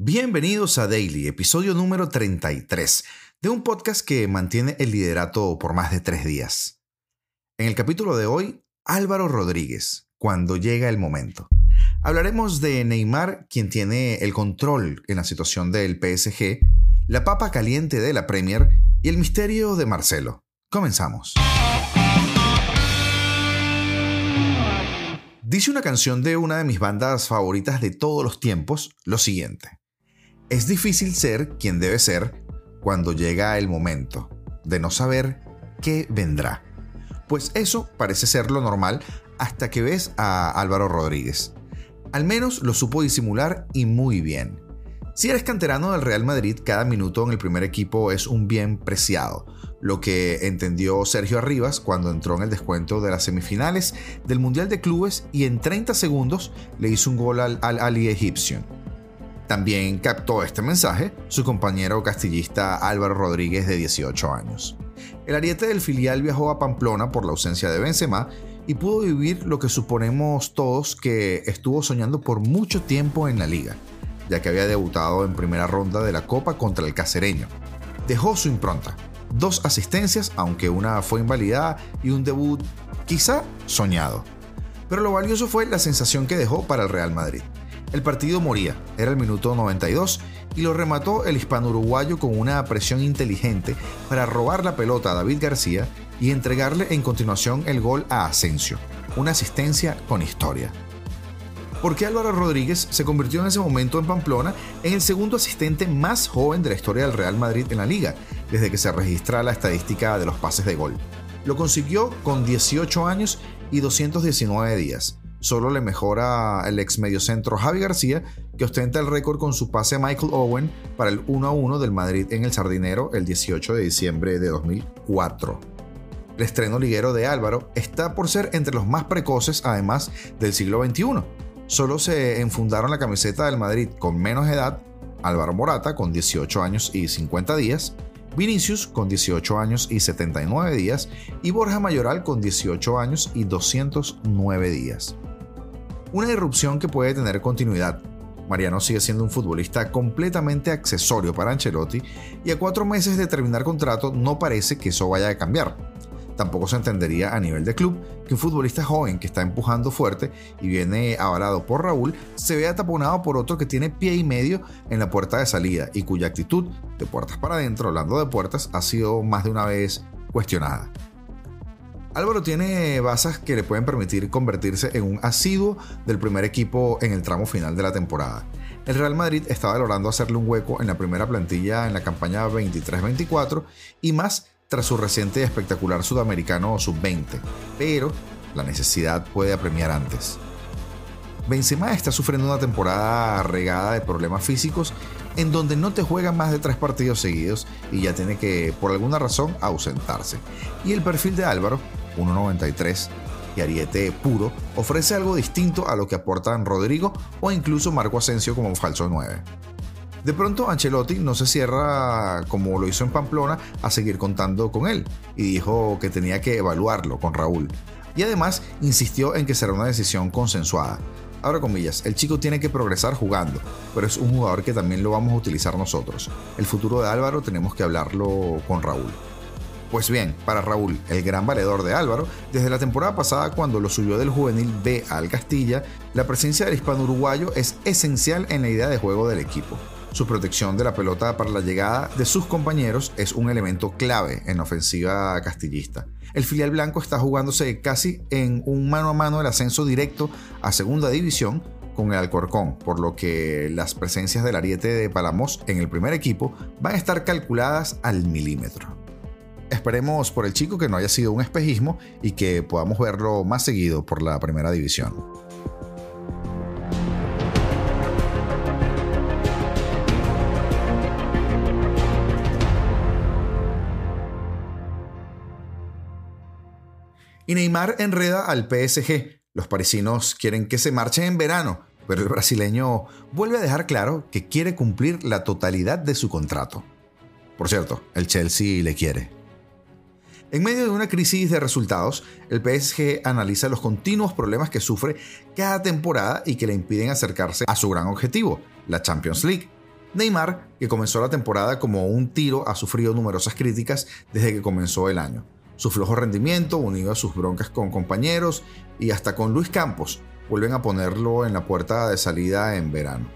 Bienvenidos a Daily, episodio número 33, de un podcast que mantiene el liderato por más de tres días. En el capítulo de hoy, Álvaro Rodríguez, cuando llega el momento. Hablaremos de Neymar, quien tiene el control en la situación del PSG, la papa caliente de la Premier y el misterio de Marcelo. Comenzamos. Dice una canción de una de mis bandas favoritas de todos los tiempos lo siguiente. Es difícil ser quien debe ser cuando llega el momento de no saber qué vendrá. Pues eso parece ser lo normal hasta que ves a Álvaro Rodríguez. Al menos lo supo disimular y muy bien. Si eres canterano del Real Madrid, cada minuto en el primer equipo es un bien preciado, lo que entendió Sergio Arribas cuando entró en el descuento de las semifinales del Mundial de Clubes y en 30 segundos le hizo un gol al Al-Ali egipcio. También captó este mensaje su compañero castillista Álvaro Rodríguez de 18 años. El ariete del filial viajó a Pamplona por la ausencia de Benzema y pudo vivir lo que suponemos todos que estuvo soñando por mucho tiempo en la liga, ya que había debutado en primera ronda de la Copa contra el Cacereño. Dejó su impronta, dos asistencias, aunque una fue invalidada, y un debut quizá soñado. Pero lo valioso fue la sensación que dejó para el Real Madrid. El partido moría, era el minuto 92 y lo remató el hispano-uruguayo con una presión inteligente para robar la pelota a David García y entregarle en continuación el gol a Asensio, una asistencia con historia. Porque Álvaro Rodríguez se convirtió en ese momento en Pamplona en el segundo asistente más joven de la historia del Real Madrid en la liga, desde que se registra la estadística de los pases de gol. Lo consiguió con 18 años y 219 días, Solo le mejora el ex mediocentro Javi García, que ostenta el récord con su pase a Michael Owen para el 1-1 del Madrid en el Sardinero el 18 de diciembre de 2004. El estreno liguero de Álvaro está por ser entre los más precoces, además del siglo XXI. Solo se enfundaron la camiseta del Madrid con menos edad Álvaro Morata con 18 años y 50 días, Vinicius con 18 años y 79 días y Borja Mayoral con 18 años y 209 días una irrupción que puede tener continuidad. Mariano sigue siendo un futbolista completamente accesorio para Ancelotti y a cuatro meses de terminar contrato no parece que eso vaya a cambiar. Tampoco se entendería a nivel de club que un futbolista joven que está empujando fuerte y viene avalado por Raúl se vea taponado por otro que tiene pie y medio en la puerta de salida y cuya actitud de puertas para adentro, hablando de puertas, ha sido más de una vez cuestionada. Álvaro tiene basas que le pueden permitir convertirse en un asiduo del primer equipo en el tramo final de la temporada. El Real Madrid está valorando hacerle un hueco en la primera plantilla en la campaña 23-24 y más tras su reciente espectacular sudamericano sub-20, pero la necesidad puede apremiar antes. Benzema está sufriendo una temporada regada de problemas físicos en donde no te juegan más de tres partidos seguidos y ya tiene que, por alguna razón, ausentarse. Y el perfil de Álvaro 1.93 y Ariete puro ofrece algo distinto a lo que aportan Rodrigo o incluso Marco Asensio como un falso 9. De pronto Ancelotti no se cierra como lo hizo en Pamplona a seguir contando con él y dijo que tenía que evaluarlo con Raúl. Y además insistió en que será una decisión consensuada. Ahora comillas, el chico tiene que progresar jugando, pero es un jugador que también lo vamos a utilizar nosotros. El futuro de Álvaro tenemos que hablarlo con Raúl. Pues bien, para Raúl, el gran valedor de Álvaro, desde la temporada pasada cuando lo subió del juvenil B al Castilla, la presencia del hispano uruguayo es esencial en la idea de juego del equipo. Su protección de la pelota para la llegada de sus compañeros es un elemento clave en la ofensiva castillista. El filial blanco está jugándose casi en un mano a mano el ascenso directo a segunda división con el Alcorcón, por lo que las presencias del ariete de Palamos en el primer equipo van a estar calculadas al milímetro. Esperemos por el chico que no haya sido un espejismo y que podamos verlo más seguido por la primera división. Y Neymar enreda al PSG. Los parisinos quieren que se marche en verano, pero el brasileño vuelve a dejar claro que quiere cumplir la totalidad de su contrato. Por cierto, el Chelsea le quiere. En medio de una crisis de resultados, el PSG analiza los continuos problemas que sufre cada temporada y que le impiden acercarse a su gran objetivo, la Champions League. Neymar, que comenzó la temporada como un tiro, ha sufrido numerosas críticas desde que comenzó el año. Su flojo rendimiento, unido a sus broncas con compañeros y hasta con Luis Campos, vuelven a ponerlo en la puerta de salida en verano.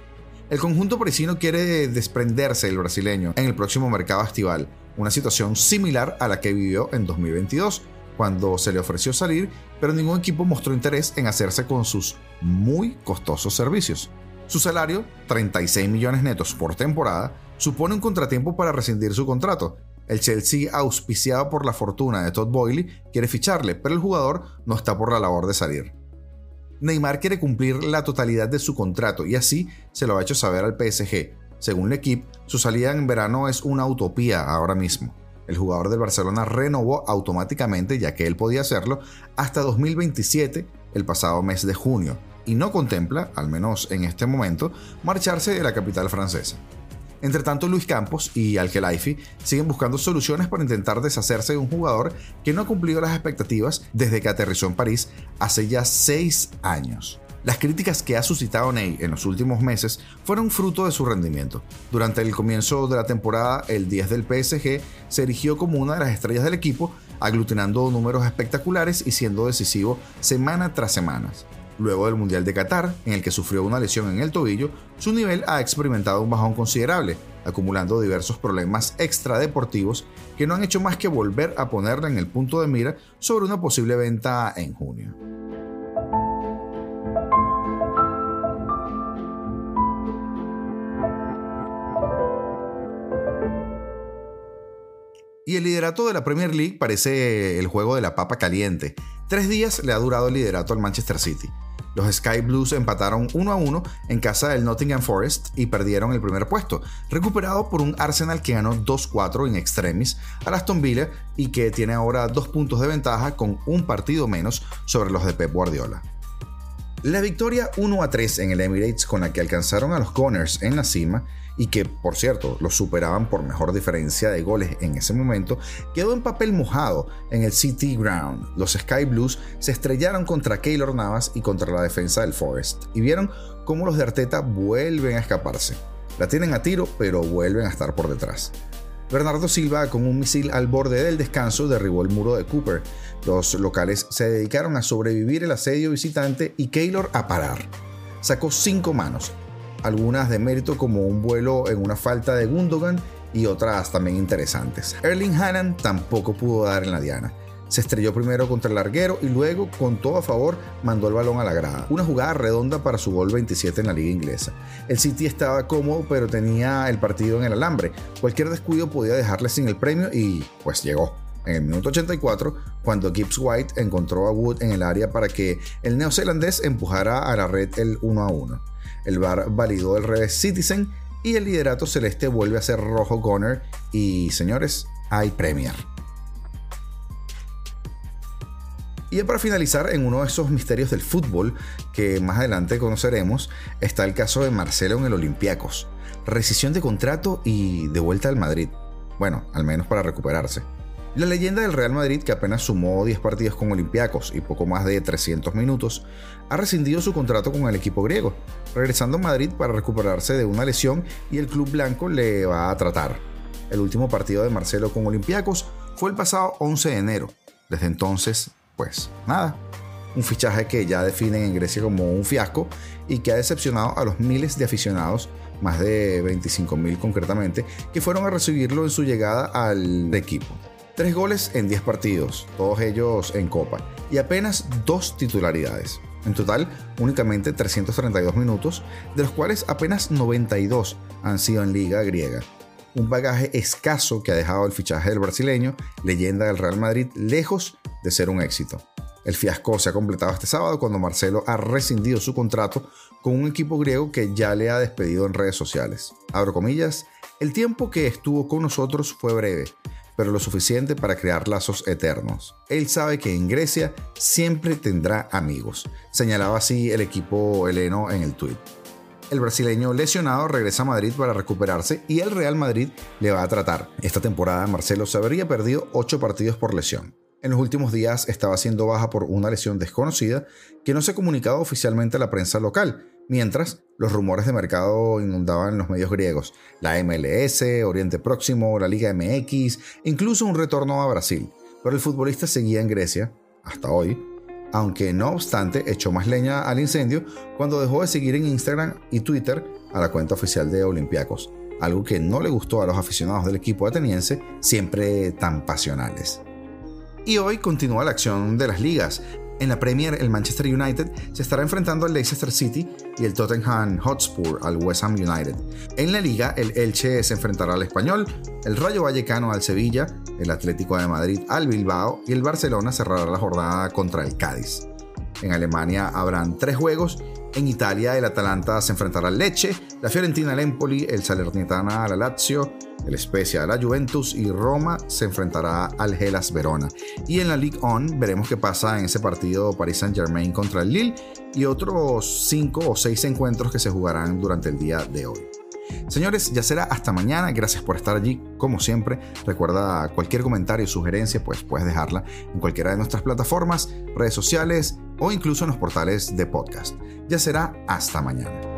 El conjunto parisino quiere desprenderse del brasileño en el próximo mercado estival, una situación similar a la que vivió en 2022, cuando se le ofreció salir, pero ningún equipo mostró interés en hacerse con sus muy costosos servicios. Su salario, 36 millones netos por temporada, supone un contratiempo para rescindir su contrato. El Chelsea, auspiciado por la fortuna de Todd Boyle, quiere ficharle, pero el jugador no está por la labor de salir. Neymar quiere cumplir la totalidad de su contrato y así se lo ha hecho saber al PSG. Según el equipo, su salida en verano es una utopía ahora mismo. El jugador del Barcelona renovó automáticamente, ya que él podía hacerlo, hasta 2027, el pasado mes de junio, y no contempla, al menos en este momento, marcharse de la capital francesa. Entre tanto, Luis Campos y al siguen buscando soluciones para intentar deshacerse de un jugador que no ha cumplido las expectativas desde que aterrizó en París hace ya seis años. Las críticas que ha suscitado Ney en los últimos meses fueron fruto de su rendimiento. Durante el comienzo de la temporada, el 10 del PSG se erigió como una de las estrellas del equipo, aglutinando números espectaculares y siendo decisivo semana tras semana. Luego del Mundial de Qatar, en el que sufrió una lesión en el tobillo, su nivel ha experimentado un bajón considerable, acumulando diversos problemas extradeportivos que no han hecho más que volver a ponerle en el punto de mira sobre una posible venta en junio. Y el liderato de la Premier League parece el juego de la papa caliente. Tres días le ha durado el liderato al Manchester City. Los Sky Blues empataron 1 a 1 en casa del Nottingham Forest y perdieron el primer puesto, recuperado por un Arsenal que ganó 2-4 en extremis a Aston Villa y que tiene ahora dos puntos de ventaja con un partido menos sobre los de Pep Guardiola. La victoria 1 a 3 en el Emirates con la que alcanzaron a los Gunners en la cima y que, por cierto, los superaban por mejor diferencia de goles en ese momento, quedó en papel mojado en el City Ground. Los Sky Blues se estrellaron contra Keylor Navas y contra la defensa del Forest, y vieron cómo los de Arteta vuelven a escaparse. La tienen a tiro, pero vuelven a estar por detrás. Bernardo Silva, con un misil al borde del descanso, derribó el muro de Cooper. Los locales se dedicaron a sobrevivir el asedio visitante y Keylor a parar. Sacó cinco manos, algunas de mérito como un vuelo en una falta de Gundogan y otras también interesantes. Erling Haaland tampoco pudo dar en la diana. Se estrelló primero contra el larguero y luego, con todo a favor, mandó el balón a la grada. Una jugada redonda para su gol 27 en la liga inglesa. El City estaba cómodo, pero tenía el partido en el alambre. Cualquier descuido podía dejarle sin el premio y pues llegó. En el minuto 84, cuando Gibbs White encontró a Wood en el área para que el neozelandés empujara a la red el 1 a 1. El VAR validó el revés Citizen y el liderato celeste vuelve a ser rojo Gunner y señores, hay Premier. Y para finalizar, en uno de esos misterios del fútbol que más adelante conoceremos, está el caso de Marcelo en el Olympiacos. Rescisión de contrato y de vuelta al Madrid. Bueno, al menos para recuperarse. La leyenda del Real Madrid, que apenas sumó 10 partidos con Olympiacos y poco más de 300 minutos, ha rescindido su contrato con el equipo griego, regresando a Madrid para recuperarse de una lesión y el club blanco le va a tratar. El último partido de Marcelo con Olympiacos fue el pasado 11 de enero. Desde entonces, pues nada. Un fichaje que ya definen en Grecia como un fiasco y que ha decepcionado a los miles de aficionados, más de 25.000 concretamente, que fueron a recibirlo en su llegada al equipo. Tres goles en 10 partidos, todos ellos en Copa, y apenas dos titularidades. En total, únicamente 332 minutos, de los cuales apenas 92 han sido en Liga Griega. Un bagaje escaso que ha dejado el fichaje del brasileño, leyenda del Real Madrid, lejos de ser un éxito. El fiasco se ha completado este sábado cuando Marcelo ha rescindido su contrato con un equipo griego que ya le ha despedido en redes sociales. Abro comillas, el tiempo que estuvo con nosotros fue breve, pero lo suficiente para crear lazos eternos. Él sabe que en Grecia siempre tendrá amigos, señalaba así el equipo heleno en el tuit. El brasileño lesionado regresa a Madrid para recuperarse y el Real Madrid le va a tratar. Esta temporada Marcelo se habría perdido 8 partidos por lesión. En los últimos días estaba siendo baja por una lesión desconocida que no se ha comunicado oficialmente a la prensa local, Mientras, los rumores de mercado inundaban los medios griegos, la MLS, Oriente Próximo, la Liga MX, incluso un retorno a Brasil. Pero el futbolista seguía en Grecia, hasta hoy, aunque no obstante echó más leña al incendio cuando dejó de seguir en Instagram y Twitter a la cuenta oficial de Olympiacos, algo que no le gustó a los aficionados del equipo ateniense, siempre tan pasionales. Y hoy continúa la acción de las ligas. En la Premier, el Manchester United se estará enfrentando al Leicester City y el Tottenham Hotspur al West Ham United. En la liga, el Elche se enfrentará al Español, el Rayo Vallecano al Sevilla, el Atlético de Madrid al Bilbao y el Barcelona cerrará la jornada contra el Cádiz. En Alemania habrán tres juegos. En Italia, el Atalanta se enfrentará al Leche, la Fiorentina al Empoli, el Salernitana al Lazio, el Spezia a la Juventus y Roma se enfrentará al Hellas Verona. Y en la Ligue 1 veremos qué pasa en ese partido Paris Saint-Germain contra el Lille y otros 5 o 6 encuentros que se jugarán durante el día de hoy. Señores, ya será hasta mañana. Gracias por estar allí, como siempre. Recuerda cualquier comentario sugerencia, pues puedes dejarla en cualquiera de nuestras plataformas, redes sociales o incluso en los portales de podcast. Ya será hasta mañana.